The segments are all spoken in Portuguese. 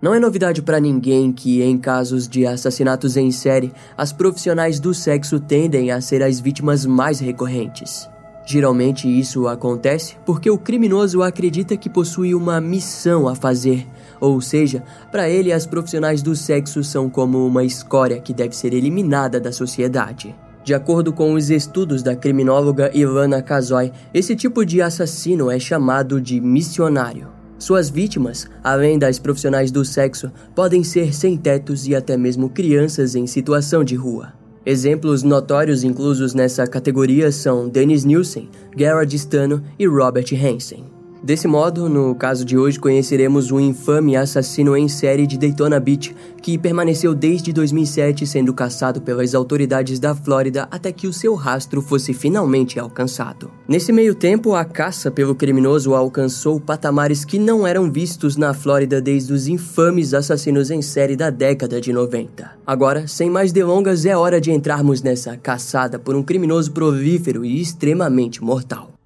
Não é novidade para ninguém que, em casos de assassinatos em série, as profissionais do sexo tendem a ser as vítimas mais recorrentes. Geralmente isso acontece porque o criminoso acredita que possui uma missão a fazer, ou seja, para ele as profissionais do sexo são como uma escória que deve ser eliminada da sociedade. De acordo com os estudos da criminóloga Ivana Kazoy, esse tipo de assassino é chamado de missionário. Suas vítimas, além das profissionais do sexo, podem ser sem-tetos e até mesmo crianças em situação de rua. Exemplos notórios inclusos nessa categoria são Dennis Nielsen, Gerard Stano e Robert Hansen. Desse modo, no caso de hoje, conheceremos o infame assassino em série de Daytona Beach, que permaneceu desde 2007 sendo caçado pelas autoridades da Flórida até que o seu rastro fosse finalmente alcançado. Nesse meio tempo, a caça pelo criminoso alcançou patamares que não eram vistos na Flórida desde os infames assassinos em série da década de 90. Agora, sem mais delongas, é hora de entrarmos nessa caçada por um criminoso prolífero e extremamente mortal.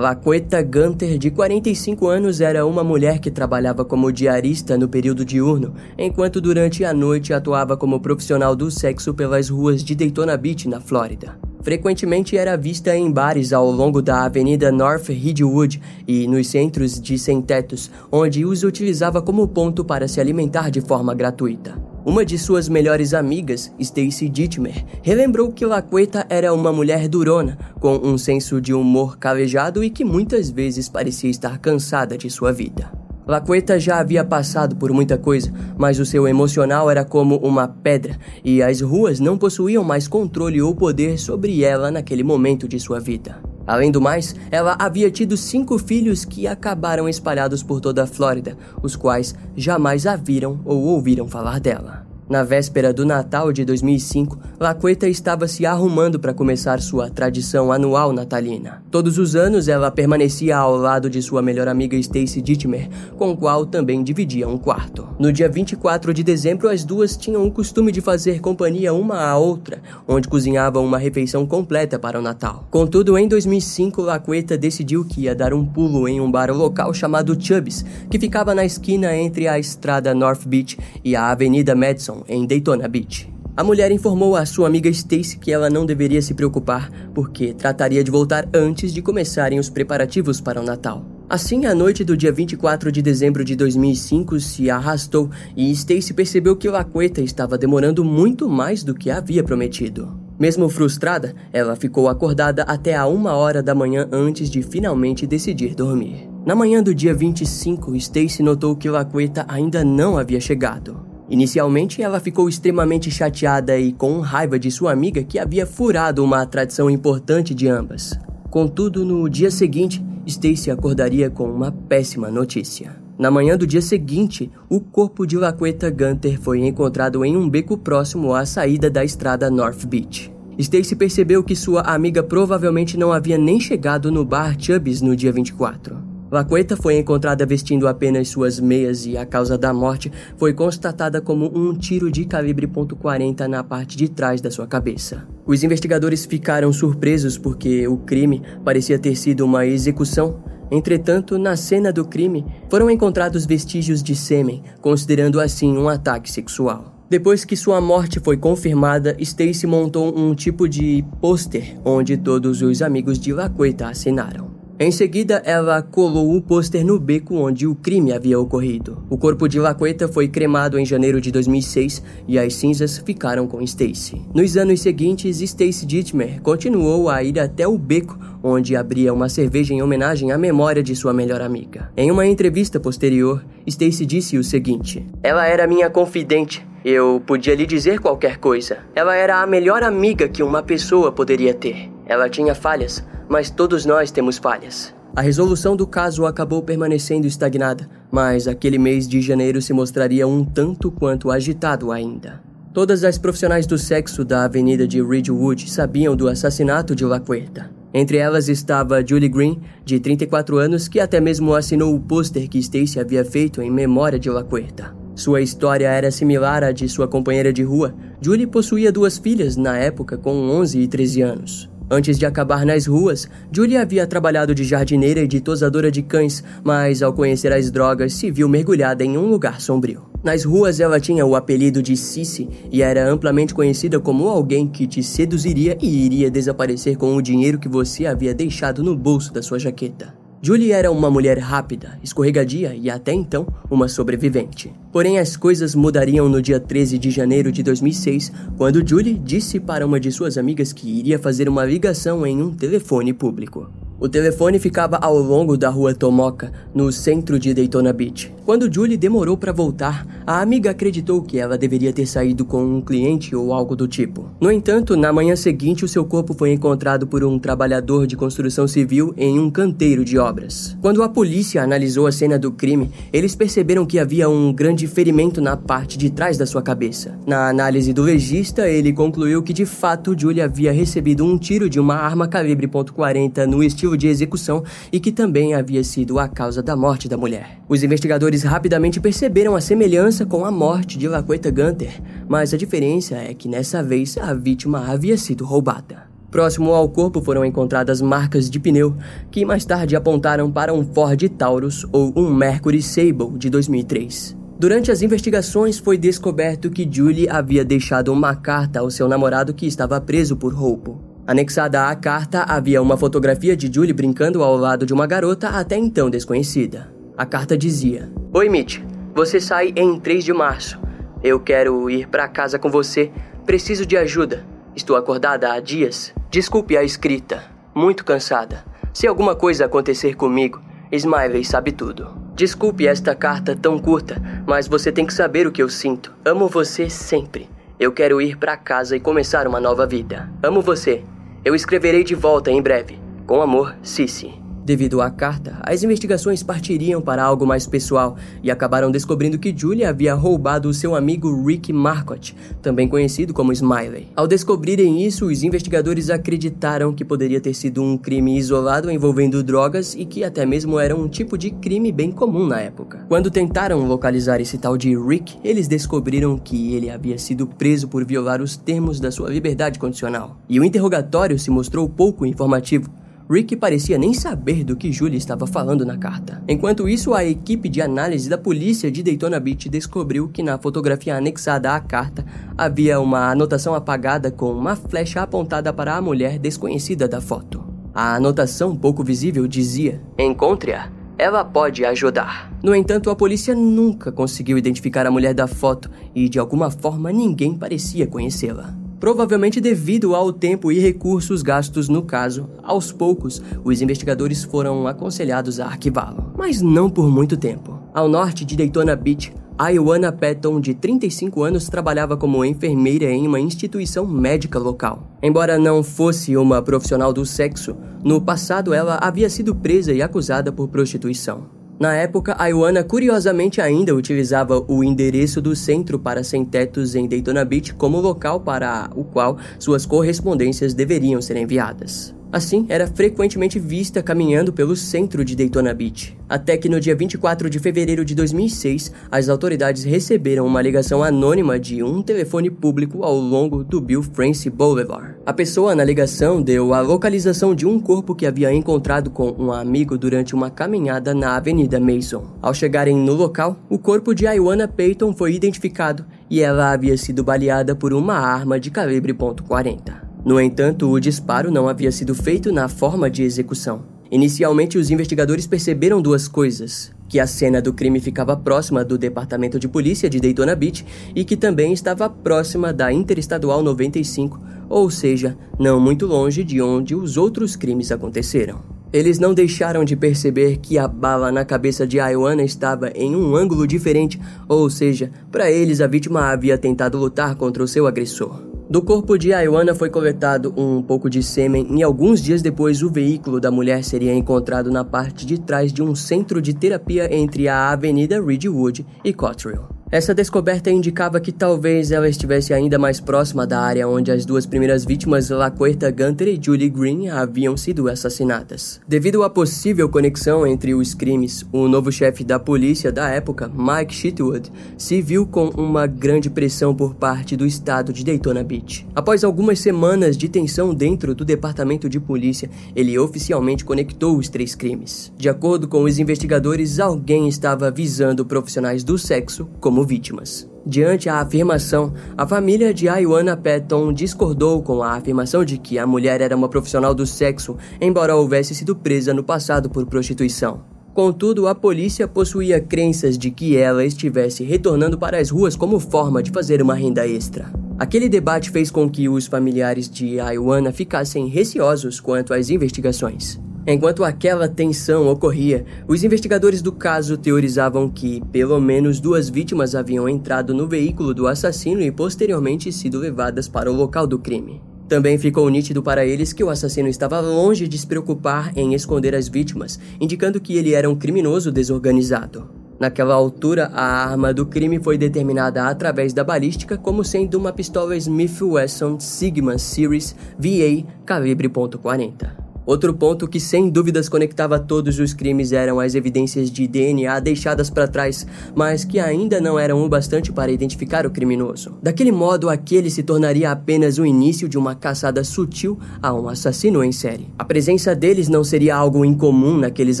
Laqueta Gunter, de 45 anos, era uma mulher que trabalhava como diarista no período diurno, enquanto durante a noite atuava como profissional do sexo pelas ruas de Daytona Beach, na Flórida. Frequentemente era vista em bares ao longo da avenida North Ridgewood e nos centros de sem-tetos, onde os utilizava como ponto para se alimentar de forma gratuita. Uma de suas melhores amigas, Stacy Dittmer, relembrou que Laqueta era uma mulher durona, com um senso de humor calejado e que muitas vezes parecia estar cansada de sua vida. Laqueta já havia passado por muita coisa, mas o seu emocional era como uma pedra, e as ruas não possuíam mais controle ou poder sobre ela naquele momento de sua vida. Além do mais, ela havia tido cinco filhos que acabaram espalhados por toda a Flórida, os quais jamais a viram ou ouviram falar dela. Na véspera do Natal de 2005, Laqueta estava se arrumando para começar sua tradição anual natalina. Todos os anos ela permanecia ao lado de sua melhor amiga Stacy Dittmer, com qual também dividia um quarto. No dia 24 de dezembro, as duas tinham o costume de fazer companhia uma à outra, onde cozinhavam uma refeição completa para o Natal. Contudo, em 2005, Laqueta decidiu que ia dar um pulo em um bar local chamado Chubb's, que ficava na esquina entre a estrada North Beach e a Avenida Madison, em Daytona Beach. A mulher informou a sua amiga Stacy que ela não deveria se preocupar, porque trataria de voltar antes de começarem os preparativos para o Natal. Assim, a noite do dia 24 de dezembro de 2005 se arrastou e Stacy percebeu que Laqueta estava demorando muito mais do que havia prometido. Mesmo frustrada, ela ficou acordada até a uma hora da manhã antes de finalmente decidir dormir. Na manhã do dia 25, Stacy notou que Laqueta ainda não havia chegado. Inicialmente, ela ficou extremamente chateada e com raiva de sua amiga que havia furado uma tradição importante de ambas. Contudo, no dia seguinte, Stacy acordaria com uma péssima notícia. Na manhã do dia seguinte, o corpo de Laqueta Gunter foi encontrado em um beco próximo à saída da estrada North Beach. Stacy percebeu que sua amiga provavelmente não havia nem chegado no bar Chubb's no dia 24. Laqueta foi encontrada vestindo apenas suas meias e a causa da morte foi constatada como um tiro de calibre .40 na parte de trás da sua cabeça. Os investigadores ficaram surpresos porque o crime parecia ter sido uma execução. Entretanto, na cena do crime, foram encontrados vestígios de sêmen, considerando assim um ataque sexual. Depois que sua morte foi confirmada, Stacy montou um tipo de pôster onde todos os amigos de Laqueta assinaram. Em seguida, ela colou o pôster no beco onde o crime havia ocorrido. O corpo de Laqueta foi cremado em janeiro de 2006 e as cinzas ficaram com Stacy. Nos anos seguintes, Stacy Dittmer continuou a ir até o beco onde abria uma cerveja em homenagem à memória de sua melhor amiga. Em uma entrevista posterior, Stacy disse o seguinte: Ela era minha confidente. Eu podia lhe dizer qualquer coisa. Ela era a melhor amiga que uma pessoa poderia ter. Ela tinha falhas, mas todos nós temos falhas. A resolução do caso acabou permanecendo estagnada, mas aquele mês de janeiro se mostraria um tanto quanto agitado ainda. Todas as profissionais do sexo da avenida de Ridgewood sabiam do assassinato de Laquerta. Entre elas estava Julie Green, de 34 anos, que até mesmo assinou o pôster que Stacy havia feito em memória de Laquerta. Sua história era similar à de sua companheira de rua. Julie possuía duas filhas na época com 11 e 13 anos. Antes de acabar nas ruas, Julie havia trabalhado de jardineira e de tosadora de cães, mas ao conhecer as drogas se viu mergulhada em um lugar sombrio. Nas ruas ela tinha o apelido de Cici e era amplamente conhecida como alguém que te seduziria e iria desaparecer com o dinheiro que você havia deixado no bolso da sua jaqueta. Julie era uma mulher rápida, escorregadia e até então uma sobrevivente. Porém, as coisas mudariam no dia 13 de janeiro de 2006, quando Julie disse para uma de suas amigas que iria fazer uma ligação em um telefone público. O telefone ficava ao longo da rua Tomoka, no centro de Daytona Beach. Quando Julie demorou para voltar, a amiga acreditou que ela deveria ter saído com um cliente ou algo do tipo. No entanto, na manhã seguinte, o seu corpo foi encontrado por um trabalhador de construção civil em um canteiro de obras. Quando a polícia analisou a cena do crime, eles perceberam que havia um grande ferimento na parte de trás da sua cabeça. Na análise do legista, ele concluiu que de fato Julie havia recebido um tiro de uma arma calibre .40 no estilo de execução e que também havia sido a causa da morte da mulher. Os investigadores rapidamente perceberam a semelhança com a morte de Laqueta Gunter, mas a diferença é que nessa vez a vítima havia sido roubada. Próximo ao corpo foram encontradas marcas de pneu, que mais tarde apontaram para um Ford Taurus ou um Mercury Sable de 2003. Durante as investigações foi descoberto que Julie havia deixado uma carta ao seu namorado que estava preso por roubo. Anexada à carta havia uma fotografia de Julie brincando ao lado de uma garota até então desconhecida. A carta dizia: Oi, Mitch. Você sai em 3 de março. Eu quero ir para casa com você. Preciso de ajuda. Estou acordada há dias. Desculpe a escrita. Muito cansada. Se alguma coisa acontecer comigo, Smiley sabe tudo. Desculpe esta carta tão curta, mas você tem que saber o que eu sinto. Amo você sempre. Eu quero ir para casa e começar uma nova vida. Amo você. Eu escreverei de volta em breve. Com amor, Cici. Devido à carta, as investigações partiriam para algo mais pessoal e acabaram descobrindo que Julia havia roubado o seu amigo Rick Marcotte, também conhecido como Smiley. Ao descobrirem isso, os investigadores acreditaram que poderia ter sido um crime isolado envolvendo drogas e que até mesmo era um tipo de crime bem comum na época. Quando tentaram localizar esse tal de Rick, eles descobriram que ele havia sido preso por violar os termos da sua liberdade condicional. E o interrogatório se mostrou pouco informativo, Rick parecia nem saber do que Julie estava falando na carta. Enquanto isso, a equipe de análise da polícia de Daytona Beach descobriu que na fotografia anexada à carta havia uma anotação apagada com uma flecha apontada para a mulher desconhecida da foto. A anotação pouco visível dizia: Encontre-a. Ela pode ajudar. No entanto, a polícia nunca conseguiu identificar a mulher da foto e, de alguma forma, ninguém parecia conhecê-la. Provavelmente devido ao tempo e recursos gastos no caso, aos poucos, os investigadores foram aconselhados a arquivá-lo. Mas não por muito tempo. Ao norte de Daytona Beach, a Patton, de 35 anos, trabalhava como enfermeira em uma instituição médica local. Embora não fosse uma profissional do sexo, no passado ela havia sido presa e acusada por prostituição. Na época, a Ioana curiosamente ainda utilizava o endereço do centro para sem-tetos em Daytona Beach como local para o qual suas correspondências deveriam ser enviadas. Assim, era frequentemente vista caminhando pelo centro de Daytona Beach. Até que no dia 24 de fevereiro de 2006, as autoridades receberam uma ligação anônima de um telefone público ao longo do Bill Francis Boulevard. A pessoa na ligação deu a localização de um corpo que havia encontrado com um amigo durante uma caminhada na Avenida Mason. Ao chegarem no local, o corpo de Iwana Payton foi identificado e ela havia sido baleada por uma arma de calibre .40. No entanto, o disparo não havia sido feito na forma de execução. Inicialmente, os investigadores perceberam duas coisas: que a cena do crime ficava próxima do Departamento de Polícia de Daytona Beach e que também estava próxima da Interestadual 95, ou seja, não muito longe de onde os outros crimes aconteceram. Eles não deixaram de perceber que a bala na cabeça de Ioana estava em um ângulo diferente, ou seja, para eles a vítima havia tentado lutar contra o seu agressor. Do corpo de Ioana foi coletado um pouco de sêmen e alguns dias depois o veículo da mulher seria encontrado na parte de trás de um centro de terapia entre a Avenida Ridgewood e Cottrell. Essa descoberta indicava que talvez ela estivesse ainda mais próxima da área onde as duas primeiras vítimas, Laquerta Gunter e Julie Green, haviam sido assassinadas. Devido à possível conexão entre os crimes, o novo chefe da polícia da época, Mike Shitwood, se viu com uma grande pressão por parte do estado de Daytona Beach. Após algumas semanas de tensão dentro do departamento de polícia, ele oficialmente conectou os três crimes. De acordo com os investigadores, alguém estava visando profissionais do sexo como como vítimas. Diante a afirmação, a família de Ayuana Patton discordou com a afirmação de que a mulher era uma profissional do sexo, embora houvesse sido presa no passado por prostituição. Contudo, a polícia possuía crenças de que ela estivesse retornando para as ruas como forma de fazer uma renda extra. Aquele debate fez com que os familiares de Ayuana ficassem receosos quanto às investigações. Enquanto aquela tensão ocorria, os investigadores do caso teorizavam que pelo menos duas vítimas haviam entrado no veículo do assassino e posteriormente sido levadas para o local do crime. Também ficou nítido para eles que o assassino estava longe de se preocupar em esconder as vítimas, indicando que ele era um criminoso desorganizado. Naquela altura, a arma do crime foi determinada através da balística como sendo uma pistola Smith Wesson Sigma Series VA calibre .40. Outro ponto que sem dúvidas conectava todos os crimes eram as evidências de DNA deixadas para trás, mas que ainda não eram o bastante para identificar o criminoso. Daquele modo, aquele se tornaria apenas o início de uma caçada sutil a um assassino em série. A presença deles não seria algo incomum naqueles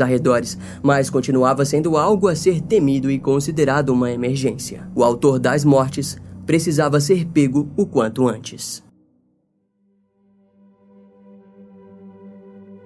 arredores, mas continuava sendo algo a ser temido e considerado uma emergência. O autor das mortes precisava ser pego o quanto antes.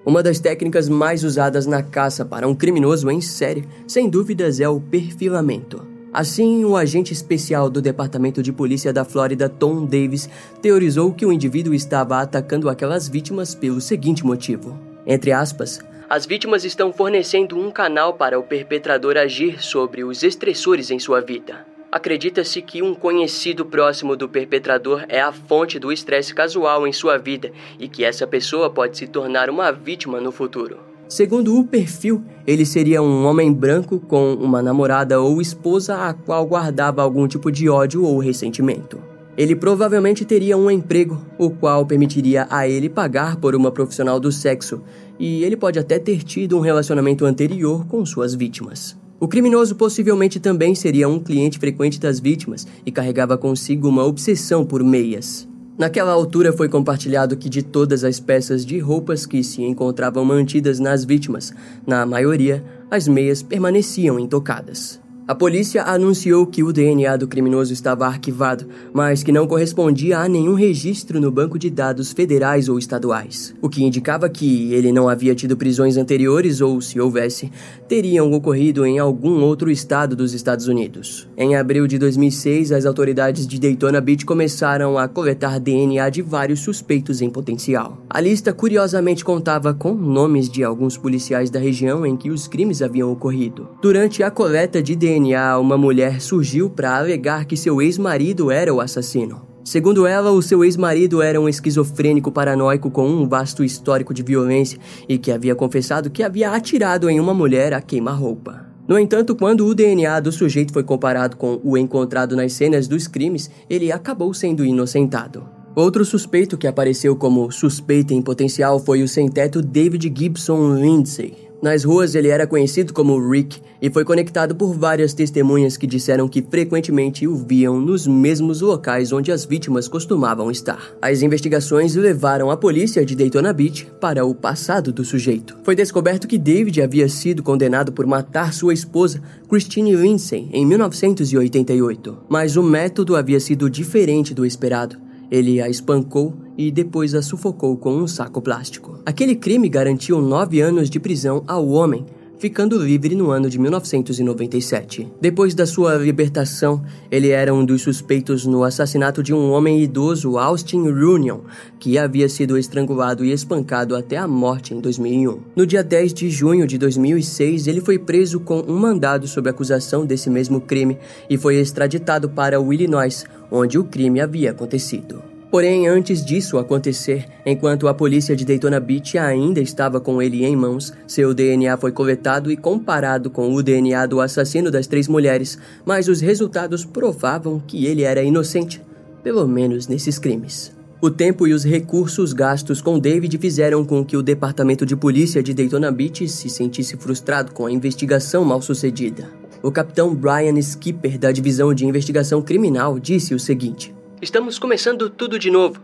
Uma das técnicas mais usadas na caça para um criminoso em série, sem dúvidas, é o perfilamento. Assim, o agente especial do Departamento de Polícia da Flórida, Tom Davis, teorizou que o indivíduo estava atacando aquelas vítimas pelo seguinte motivo. Entre aspas, as vítimas estão fornecendo um canal para o perpetrador agir sobre os estressores em sua vida. Acredita-se que um conhecido próximo do perpetrador é a fonte do estresse casual em sua vida e que essa pessoa pode se tornar uma vítima no futuro. Segundo o perfil, ele seria um homem branco com uma namorada ou esposa a qual guardava algum tipo de ódio ou ressentimento. Ele provavelmente teria um emprego, o qual permitiria a ele pagar por uma profissional do sexo, e ele pode até ter tido um relacionamento anterior com suas vítimas. O criminoso possivelmente também seria um cliente frequente das vítimas e carregava consigo uma obsessão por meias. Naquela altura foi compartilhado que de todas as peças de roupas que se encontravam mantidas nas vítimas, na maioria, as meias permaneciam intocadas. A polícia anunciou que o DNA do criminoso estava arquivado, mas que não correspondia a nenhum registro no banco de dados federais ou estaduais, o que indicava que ele não havia tido prisões anteriores ou, se houvesse, teriam ocorrido em algum outro estado dos Estados Unidos. Em abril de 2006, as autoridades de Daytona Beach começaram a coletar DNA de vários suspeitos em potencial. A lista curiosamente contava com nomes de alguns policiais da região em que os crimes haviam ocorrido. Durante a coleta de DNA, DNA, uma mulher surgiu para alegar que seu ex-marido era o assassino. Segundo ela, o seu ex-marido era um esquizofrênico paranoico com um vasto histórico de violência e que havia confessado que havia atirado em uma mulher a queima-roupa. No entanto, quando o DNA do sujeito foi comparado com o encontrado nas cenas dos crimes, ele acabou sendo inocentado. Outro suspeito que apareceu como suspeito em potencial foi o sem-teto David Gibson Lindsay. Nas ruas ele era conhecido como Rick e foi conectado por várias testemunhas que disseram que frequentemente o viam nos mesmos locais onde as vítimas costumavam estar. As investigações levaram a polícia de Daytona Beach para o passado do sujeito. Foi descoberto que David havia sido condenado por matar sua esposa, Christine Lindsay, em 1988, mas o método havia sido diferente do esperado. Ele a espancou e depois a sufocou com um saco plástico. Aquele crime garantiu nove anos de prisão ao homem, ficando livre no ano de 1997. Depois da sua libertação, ele era um dos suspeitos no assassinato de um homem idoso, Austin Runion, que havia sido estrangulado e espancado até a morte em 2001. No dia 10 de junho de 2006, ele foi preso com um mandado sob acusação desse mesmo crime e foi extraditado para o Illinois, onde o crime havia acontecido. Porém, antes disso acontecer, enquanto a polícia de Daytona Beach ainda estava com ele em mãos, seu DNA foi coletado e comparado com o DNA do assassino das três mulheres, mas os resultados provavam que ele era inocente, pelo menos nesses crimes. O tempo e os recursos gastos com David fizeram com que o departamento de polícia de Daytona Beach se sentisse frustrado com a investigação mal sucedida. O capitão Brian Skipper, da divisão de investigação criminal, disse o seguinte. Estamos começando tudo de novo.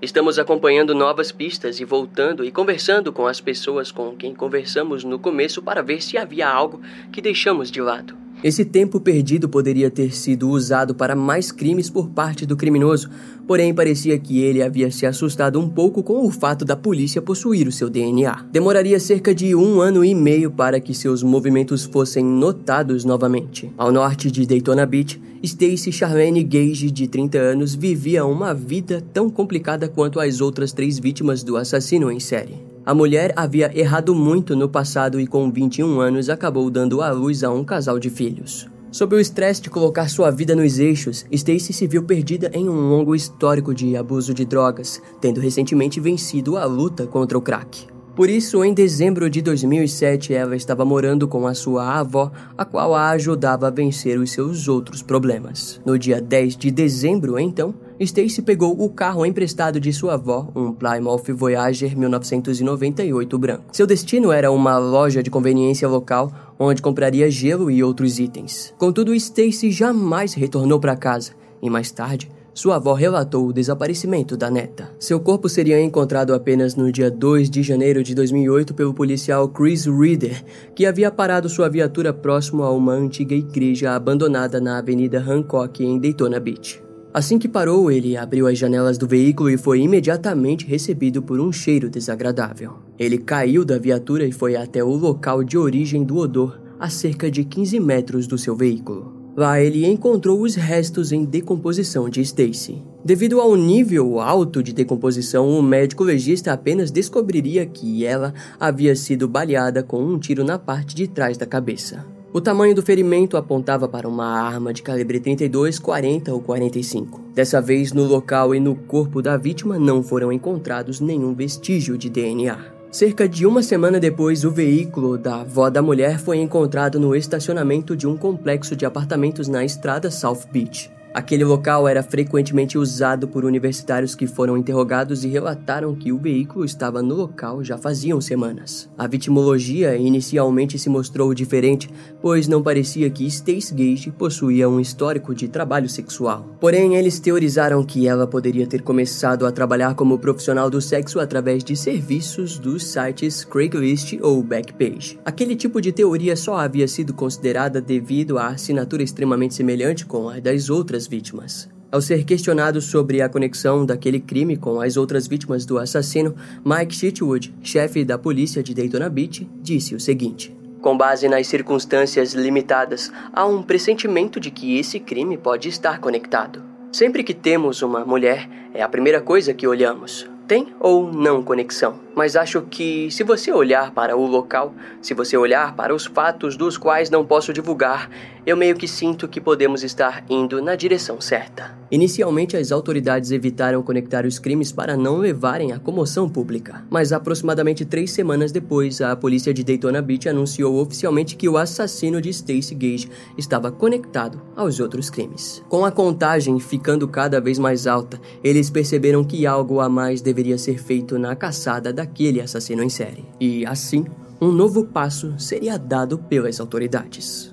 Estamos acompanhando novas pistas e voltando e conversando com as pessoas com quem conversamos no começo para ver se havia algo que deixamos de lado. Esse tempo perdido poderia ter sido usado para mais crimes por parte do criminoso, porém parecia que ele havia se assustado um pouco com o fato da polícia possuir o seu DNA. Demoraria cerca de um ano e meio para que seus movimentos fossem notados novamente. Ao norte de Daytona Beach, Stacy Charlene Gage, de 30 anos, vivia uma vida tão complicada quanto as outras três vítimas do assassino em série. A mulher havia errado muito no passado e, com 21 anos, acabou dando à luz a um casal de filhos. Sob o estresse de colocar sua vida nos eixos, Stacy se viu perdida em um longo histórico de abuso de drogas, tendo recentemente vencido a luta contra o crack. Por isso, em dezembro de 2007, ela estava morando com a sua avó, a qual a ajudava a vencer os seus outros problemas. No dia 10 de dezembro, então, Stacy pegou o carro emprestado de sua avó, um Plymouth Voyager 1998 branco. Seu destino era uma loja de conveniência local onde compraria gelo e outros itens. Contudo, Stacy jamais retornou para casa e mais tarde sua avó relatou o desaparecimento da neta. Seu corpo seria encontrado apenas no dia 2 de janeiro de 2008 pelo policial Chris Reader, que havia parado sua viatura próximo a uma antiga igreja abandonada na Avenida Hancock em Daytona Beach. Assim que parou, ele abriu as janelas do veículo e foi imediatamente recebido por um cheiro desagradável. Ele caiu da viatura e foi até o local de origem do odor, a cerca de 15 metros do seu veículo. Lá ele encontrou os restos em decomposição de Stacy. Devido ao nível alto de decomposição, o médico legista apenas descobriria que ela havia sido baleada com um tiro na parte de trás da cabeça. O tamanho do ferimento apontava para uma arma de calibre 32, 40 ou 45. Dessa vez, no local e no corpo da vítima não foram encontrados nenhum vestígio de DNA. Cerca de uma semana depois, o veículo da avó da mulher foi encontrado no estacionamento de um complexo de apartamentos na estrada South Beach. Aquele local era frequentemente usado por universitários que foram interrogados e relataram que o veículo estava no local já faziam semanas. A vitimologia inicialmente se mostrou diferente, pois não parecia que Stace Gage possuía um histórico de trabalho sexual. Porém, eles teorizaram que ela poderia ter começado a trabalhar como profissional do sexo através de serviços dos sites Craigslist ou Backpage. Aquele tipo de teoria só havia sido considerada devido à assinatura extremamente semelhante com a das outras outras vítimas. Ao ser questionado sobre a conexão daquele crime com as outras vítimas do assassino, Mike Chitwood, chefe da polícia de Daytona Beach, disse o seguinte: Com base nas circunstâncias limitadas, há um pressentimento de que esse crime pode estar conectado. Sempre que temos uma mulher, é a primeira coisa que olhamos. Tem ou não conexão? Mas acho que, se você olhar para o local, se você olhar para os fatos dos quais não posso divulgar, eu meio que sinto que podemos estar indo na direção certa. Inicialmente, as autoridades evitaram conectar os crimes para não levarem à comoção pública. Mas aproximadamente três semanas depois, a polícia de Daytona Beach anunciou oficialmente que o assassino de Stacy Gage estava conectado aos outros crimes. Com a contagem ficando cada vez mais alta, eles perceberam que algo a mais deveria ser feito na caçada daquele assassino em série. E assim, um novo passo seria dado pelas autoridades.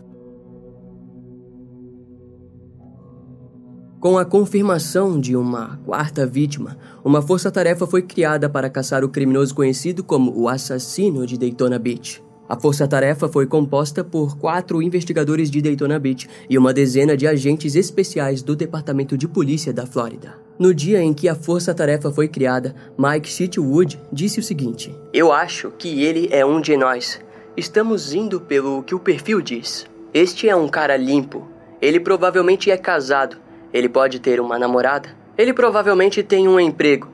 Com a confirmação de uma quarta vítima, uma força-tarefa foi criada para caçar o criminoso conhecido como o assassino de Daytona Beach. A força-tarefa foi composta por quatro investigadores de Daytona Beach e uma dezena de agentes especiais do Departamento de Polícia da Flórida. No dia em que a força-tarefa foi criada, Mike Chitwood disse o seguinte: Eu acho que ele é um de nós. Estamos indo pelo que o perfil diz. Este é um cara limpo. Ele provavelmente é casado ele pode ter uma namorada. Ele provavelmente tem um emprego.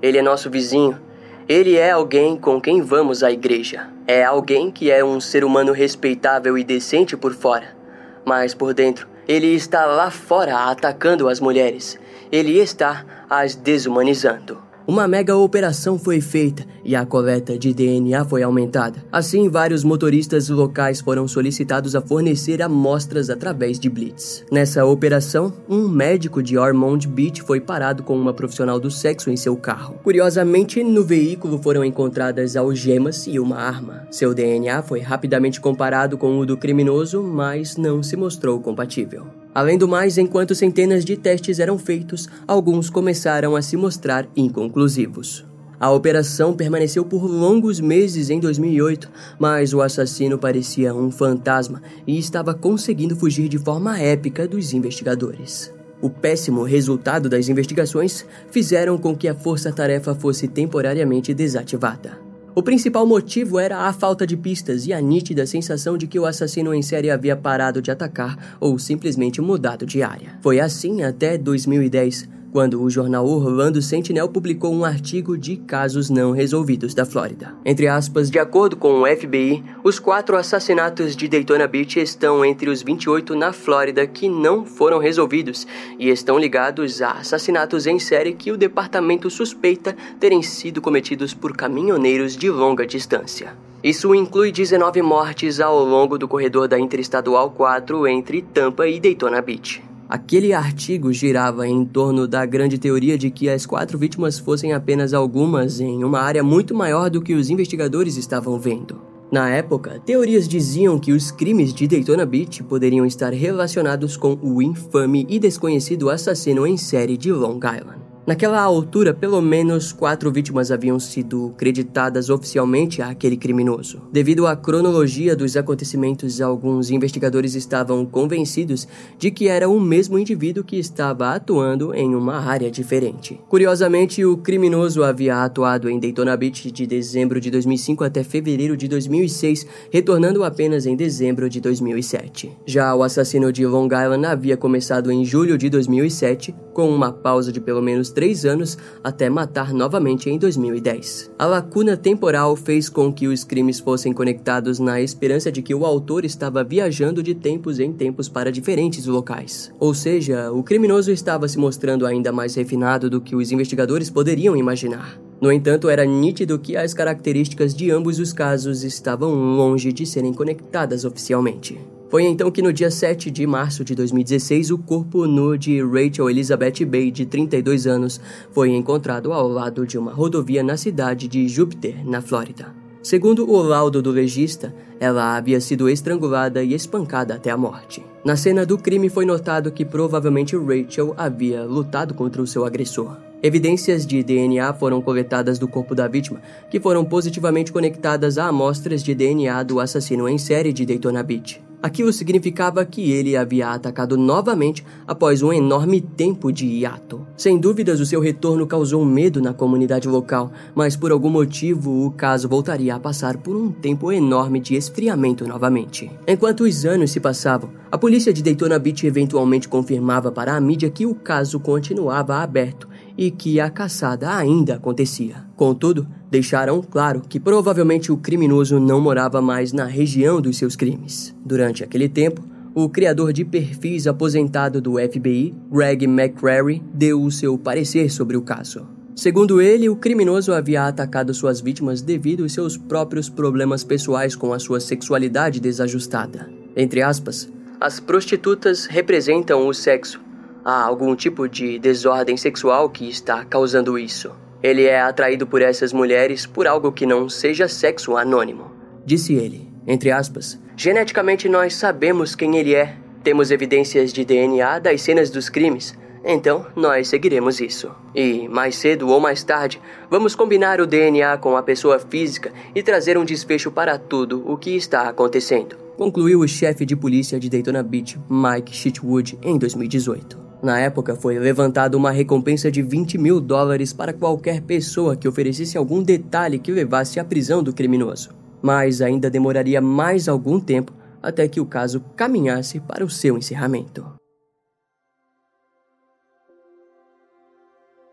Ele é nosso vizinho. Ele é alguém com quem vamos à igreja. É alguém que é um ser humano respeitável e decente por fora. Mas por dentro, ele está lá fora atacando as mulheres. ele está as desumanizando. Uma mega operação foi feita e a coleta de DNA foi aumentada. Assim, vários motoristas locais foram solicitados a fornecer amostras através de blitz. Nessa operação, um médico de Ormond Beach foi parado com uma profissional do sexo em seu carro. Curiosamente, no veículo foram encontradas algemas e uma arma. Seu DNA foi rapidamente comparado com o do criminoso, mas não se mostrou compatível. Além do mais, enquanto centenas de testes eram feitos, alguns começaram a se mostrar inconclusivos. A operação permaneceu por longos meses em 2008, mas o assassino parecia um fantasma e estava conseguindo fugir de forma épica dos investigadores. O péssimo resultado das investigações fizeram com que a força-tarefa fosse temporariamente desativada. O principal motivo era a falta de pistas e a nítida sensação de que o assassino em série havia parado de atacar ou simplesmente mudado de área. Foi assim até 2010, quando o jornal Orlando Sentinel publicou um artigo de casos não resolvidos da Flórida. Entre aspas, de acordo com o FBI, os quatro assassinatos de Daytona Beach estão entre os 28 na Flórida que não foram resolvidos e estão ligados a assassinatos em série que o departamento suspeita terem sido cometidos por caminhoneiros de longa distância. Isso inclui 19 mortes ao longo do corredor da Interestadual 4 entre Tampa e Daytona Beach. Aquele artigo girava em torno da grande teoria de que as quatro vítimas fossem apenas algumas em uma área muito maior do que os investigadores estavam vendo. Na época, teorias diziam que os crimes de Daytona Beach poderiam estar relacionados com o infame e desconhecido assassino em série de Long Island. Naquela altura, pelo menos quatro vítimas haviam sido creditadas oficialmente àquele criminoso. Devido à cronologia dos acontecimentos, alguns investigadores estavam convencidos de que era o mesmo indivíduo que estava atuando em uma área diferente. Curiosamente, o criminoso havia atuado em Daytona Beach de dezembro de 2005 até fevereiro de 2006, retornando apenas em dezembro de 2007. Já o assassino de Long Island havia começado em julho de 2007, com uma pausa de pelo menos três anos até matar novamente em 2010. A lacuna temporal fez com que os crimes fossem conectados na esperança de que o autor estava viajando de tempos em tempos para diferentes locais. Ou seja, o criminoso estava se mostrando ainda mais refinado do que os investigadores poderiam imaginar. No entanto, era nítido que as características de ambos os casos estavam longe de serem conectadas oficialmente. Foi então que no dia 7 de março de 2016 o corpo nu de Rachel Elizabeth Bay, de 32 anos, foi encontrado ao lado de uma rodovia na cidade de Júpiter, na Flórida. Segundo o laudo do legista, ela havia sido estrangulada e espancada até a morte. Na cena do crime foi notado que provavelmente Rachel havia lutado contra o seu agressor. Evidências de DNA foram coletadas do corpo da vítima, que foram positivamente conectadas a amostras de DNA do assassino em série de Daytona Beach. Aquilo significava que ele havia atacado novamente após um enorme tempo de hiato. Sem dúvidas, o seu retorno causou medo na comunidade local, mas por algum motivo o caso voltaria a passar por um tempo enorme de esfriamento novamente. Enquanto os anos se passavam, a polícia de Daytona Beach eventualmente confirmava para a mídia que o caso continuava aberto e que a caçada ainda acontecia. Contudo, deixaram claro que provavelmente o criminoso não morava mais na região dos seus crimes. Durante aquele tempo, o criador de perfis aposentado do FBI, Greg McCrary, deu o seu parecer sobre o caso. Segundo ele, o criminoso havia atacado suas vítimas devido aos seus próprios problemas pessoais com a sua sexualidade desajustada. Entre aspas, as prostitutas representam o sexo. Há algum tipo de desordem sexual que está causando isso. Ele é atraído por essas mulheres por algo que não seja sexo anônimo. Disse ele, entre aspas. Geneticamente nós sabemos quem ele é. Temos evidências de DNA das cenas dos crimes. Então, nós seguiremos isso. E, mais cedo ou mais tarde, vamos combinar o DNA com a pessoa física e trazer um desfecho para tudo o que está acontecendo. Concluiu o chefe de polícia de Daytona Beach, Mike Shitwood, em 2018. Na época, foi levantada uma recompensa de 20 mil dólares para qualquer pessoa que oferecesse algum detalhe que levasse à prisão do criminoso. Mas ainda demoraria mais algum tempo até que o caso caminhasse para o seu encerramento.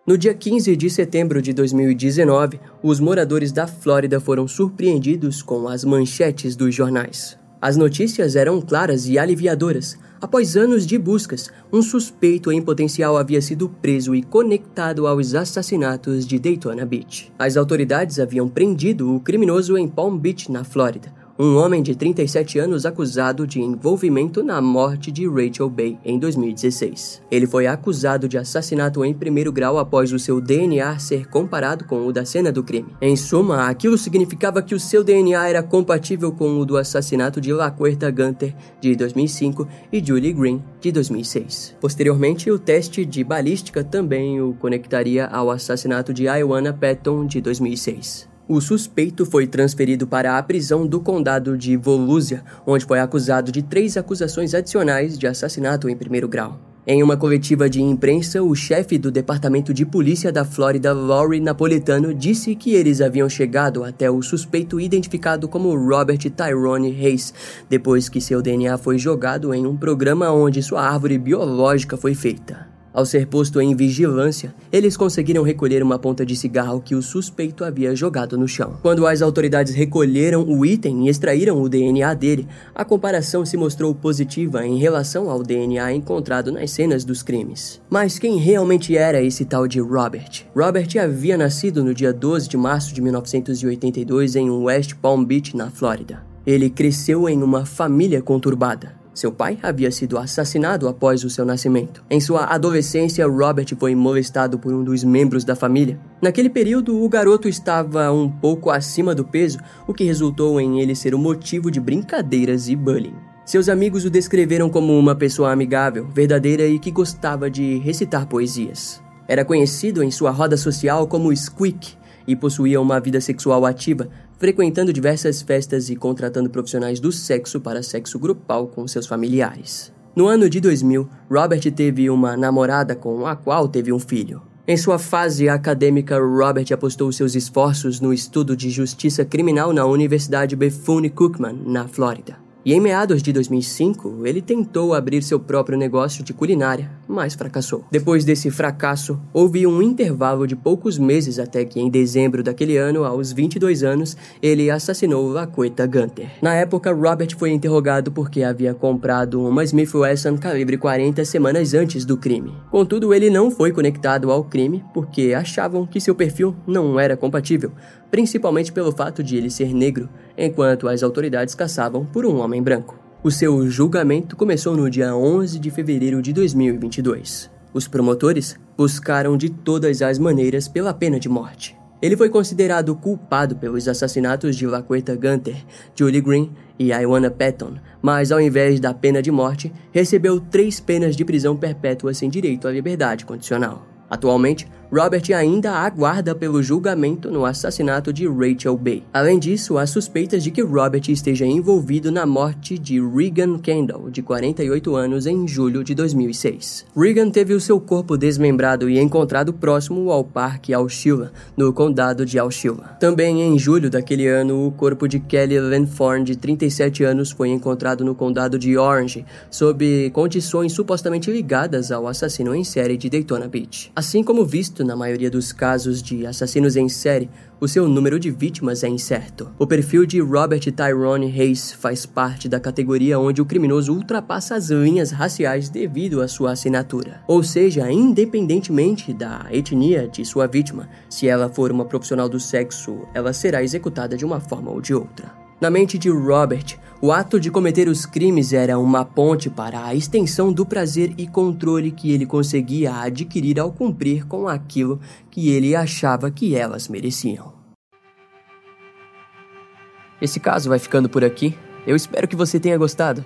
No dia 15 de setembro de 2019, os moradores da Flórida foram surpreendidos com as manchetes dos jornais. As notícias eram claras e aliviadoras. Após anos de buscas, um suspeito em potencial havia sido preso e conectado aos assassinatos de Daytona Beach. As autoridades haviam prendido o criminoso em Palm Beach, na Flórida um homem de 37 anos acusado de envolvimento na morte de Rachel Bay em 2016. Ele foi acusado de assassinato em primeiro grau após o seu DNA ser comparado com o da cena do crime. Em suma, aquilo significava que o seu DNA era compatível com o do assassinato de LaQuerta Gunter de 2005 e Julie Green de 2006. Posteriormente, o teste de balística também o conectaria ao assassinato de Ioana Patton de 2006. O suspeito foi transferido para a prisão do condado de Volusia, onde foi acusado de três acusações adicionais de assassinato em primeiro grau. Em uma coletiva de imprensa, o chefe do Departamento de Polícia da Flórida, Laurie Napolitano, disse que eles haviam chegado até o suspeito identificado como Robert Tyrone Hayes, depois que seu DNA foi jogado em um programa onde sua árvore biológica foi feita. Ao ser posto em vigilância, eles conseguiram recolher uma ponta de cigarro que o suspeito havia jogado no chão. Quando as autoridades recolheram o item e extraíram o DNA dele, a comparação se mostrou positiva em relação ao DNA encontrado nas cenas dos crimes. Mas quem realmente era esse tal de Robert? Robert havia nascido no dia 12 de março de 1982 em West Palm Beach, na Flórida. Ele cresceu em uma família conturbada. Seu pai havia sido assassinado após o seu nascimento. Em sua adolescência, Robert foi molestado por um dos membros da família. Naquele período, o garoto estava um pouco acima do peso, o que resultou em ele ser o motivo de brincadeiras e bullying. Seus amigos o descreveram como uma pessoa amigável, verdadeira e que gostava de recitar poesias. Era conhecido em sua roda social como Squeak e possuía uma vida sexual ativa, frequentando diversas festas e contratando profissionais do sexo para sexo grupal com seus familiares. No ano de 2000, Robert teve uma namorada com a qual teve um filho. Em sua fase acadêmica, Robert apostou seus esforços no estudo de justiça criminal na Universidade Bethune-Cookman, na Flórida. E em meados de 2005, ele tentou abrir seu próprio negócio de culinária, mas fracassou. Depois desse fracasso, houve um intervalo de poucos meses até que, em dezembro daquele ano, aos 22 anos, ele assassinou Laqueta Gunter. Na época, Robert foi interrogado porque havia comprado uma Smith Wesson calibre 40 semanas antes do crime. Contudo, ele não foi conectado ao crime porque achavam que seu perfil não era compatível, principalmente pelo fato de ele ser negro, enquanto as autoridades caçavam por um homem branco. O seu julgamento começou no dia 11 de fevereiro de 2022. Os promotores buscaram de todas as maneiras pela pena de morte. Ele foi considerado culpado pelos assassinatos de Laqueta Gunter, Julie Green e Ioana Patton, mas ao invés da pena de morte, recebeu três penas de prisão perpétua sem direito à liberdade condicional. Atualmente, Robert ainda aguarda pelo julgamento no assassinato de Rachel Bay. Além disso, há suspeitas de que Robert esteja envolvido na morte de Regan Kendall, de 48 anos, em julho de 2006. Regan teve o seu corpo desmembrado e encontrado próximo ao Parque Alshila, no condado de Alshila. Também em julho daquele ano, o corpo de Kelly Lanforn, de 37 anos, foi encontrado no condado de Orange, sob condições supostamente ligadas ao assassino em série de Daytona Beach. Assim como visto na maioria dos casos de assassinos em série, o seu número de vítimas é incerto. O perfil de Robert Tyrone Hayes faz parte da categoria onde o criminoso ultrapassa as linhas raciais devido à sua assinatura. Ou seja, independentemente da etnia de sua vítima, se ela for uma profissional do sexo, ela será executada de uma forma ou de outra. Na mente de Robert, o ato de cometer os crimes era uma ponte para a extensão do prazer e controle que ele conseguia adquirir ao cumprir com aquilo que ele achava que elas mereciam. Esse caso vai ficando por aqui. Eu espero que você tenha gostado.